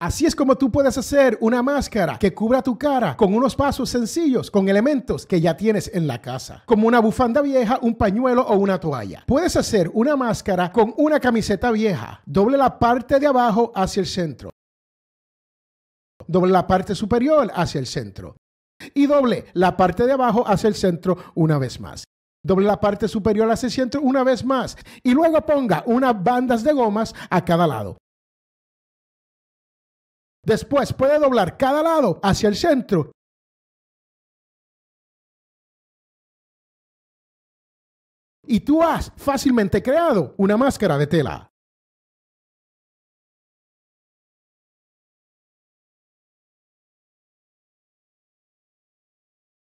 Así es como tú puedes hacer una máscara que cubra tu cara con unos pasos sencillos, con elementos que ya tienes en la casa, como una bufanda vieja, un pañuelo o una toalla. Puedes hacer una máscara con una camiseta vieja. Doble la parte de abajo hacia el centro. Doble la parte superior hacia el centro. Y doble la parte de abajo hacia el centro una vez más. Doble la parte superior hacia el centro una vez más. Y luego ponga unas bandas de gomas a cada lado. Después puede doblar cada lado hacia el centro. Y tú has fácilmente creado una máscara de tela.